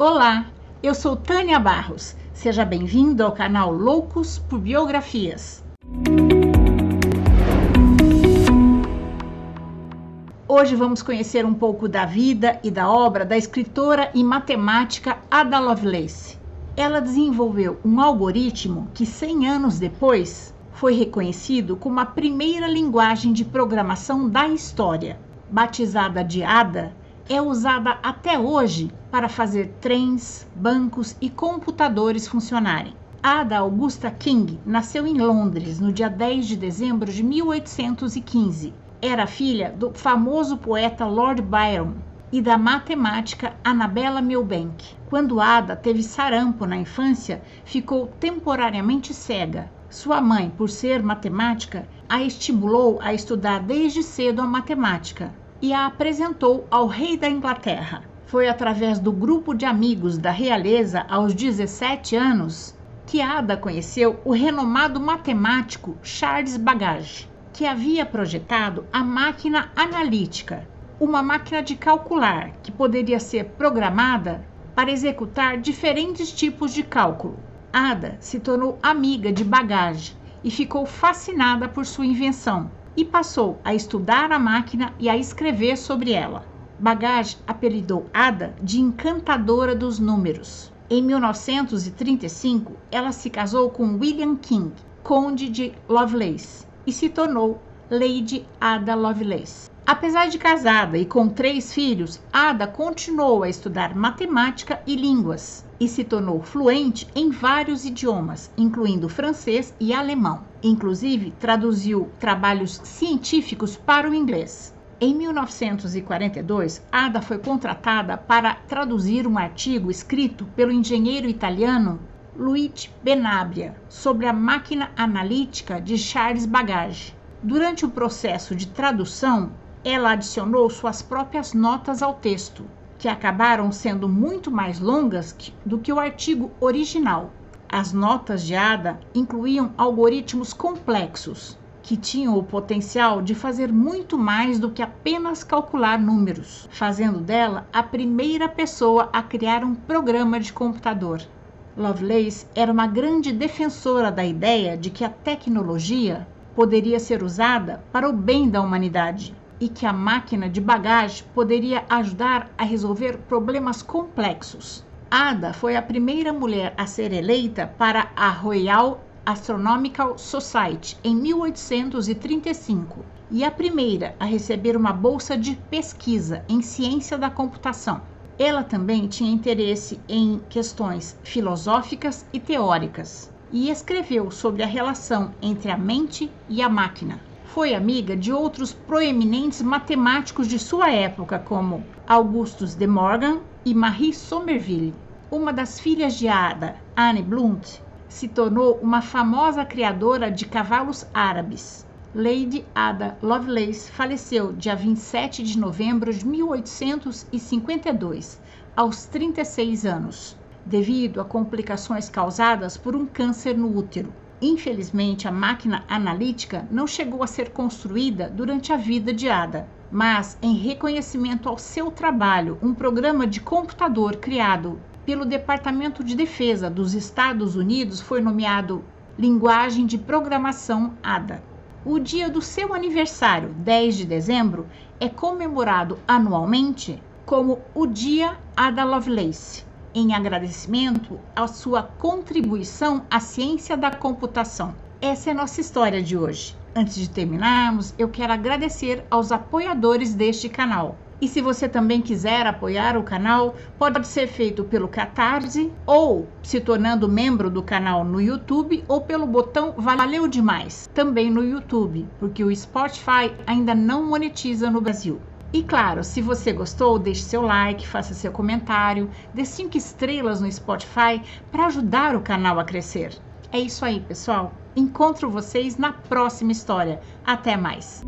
Olá, eu sou Tânia Barros. Seja bem-vindo ao canal Loucos por Biografias. Hoje vamos conhecer um pouco da vida e da obra da escritora e matemática Ada Lovelace. Ela desenvolveu um algoritmo que 100 anos depois foi reconhecido como a primeira linguagem de programação da história. Batizada de Ada, é usada até hoje para fazer trens, bancos e computadores funcionarem. Ada Augusta King nasceu em Londres no dia 10 de dezembro de 1815. Era filha do famoso poeta Lord Byron e da matemática Annabella Milbank. Quando Ada teve sarampo na infância, ficou temporariamente cega. Sua mãe, por ser matemática, a estimulou a estudar desde cedo a matemática e a apresentou ao rei da Inglaterra. Foi através do grupo de amigos da realeza aos 17 anos que Ada conheceu o renomado matemático Charles Babbage, que havia projetado a máquina analítica, uma máquina de calcular que poderia ser programada para executar diferentes tipos de cálculo. Ada se tornou amiga de Babbage e ficou fascinada por sua invenção e passou a estudar a máquina e a escrever sobre ela. Babbage apelidou Ada de encantadora dos números. Em 1935, ela se casou com William King, conde de Lovelace, e se tornou Lady Ada Lovelace. Apesar de casada e com três filhos, Ada continuou a estudar matemática e línguas e se tornou fluente em vários idiomas, incluindo francês e alemão. Inclusive, traduziu trabalhos científicos para o inglês. Em 1942, Ada foi contratada para traduzir um artigo escrito pelo engenheiro italiano Luigi Benabria sobre a máquina analítica de Charles Babbage. Durante o processo de tradução, ela adicionou suas próprias notas ao texto, que acabaram sendo muito mais longas do que o artigo original. As notas de Ada incluíam algoritmos complexos, que tinham o potencial de fazer muito mais do que apenas calcular números, fazendo dela a primeira pessoa a criar um programa de computador. Lovelace era uma grande defensora da ideia de que a tecnologia poderia ser usada para o bem da humanidade e que a máquina de bagagem poderia ajudar a resolver problemas complexos. Ada foi a primeira mulher a ser eleita para a Royal Astronomical Society em 1835 e a primeira a receber uma bolsa de pesquisa em ciência da computação. Ela também tinha interesse em questões filosóficas e teóricas e escreveu sobre a relação entre a mente e a máquina foi amiga de outros proeminentes matemáticos de sua época, como Augustus de Morgan e Marie Somerville. Uma das filhas de Ada, Anne Blunt, se tornou uma famosa criadora de cavalos árabes. Lady Ada Lovelace faleceu dia 27 de novembro de 1852, aos 36 anos, devido a complicações causadas por um câncer no útero. Infelizmente, a máquina analítica não chegou a ser construída durante a vida de Ada, mas em reconhecimento ao seu trabalho, um programa de computador criado pelo Departamento de Defesa dos Estados Unidos foi nomeado Linguagem de Programação ADA. O dia do seu aniversário, 10 de dezembro, é comemorado anualmente como o Dia Ada Lovelace em agradecimento à sua contribuição à ciência da computação. Essa é a nossa história de hoje. Antes de terminarmos, eu quero agradecer aos apoiadores deste canal. E se você também quiser apoiar o canal, pode ser feito pelo Catarse ou se tornando membro do canal no YouTube ou pelo botão Valeu Demais, também no YouTube, porque o Spotify ainda não monetiza no Brasil. E claro, se você gostou, deixe seu like, faça seu comentário, dê 5 estrelas no Spotify para ajudar o canal a crescer. É isso aí, pessoal. Encontro vocês na próxima história. Até mais!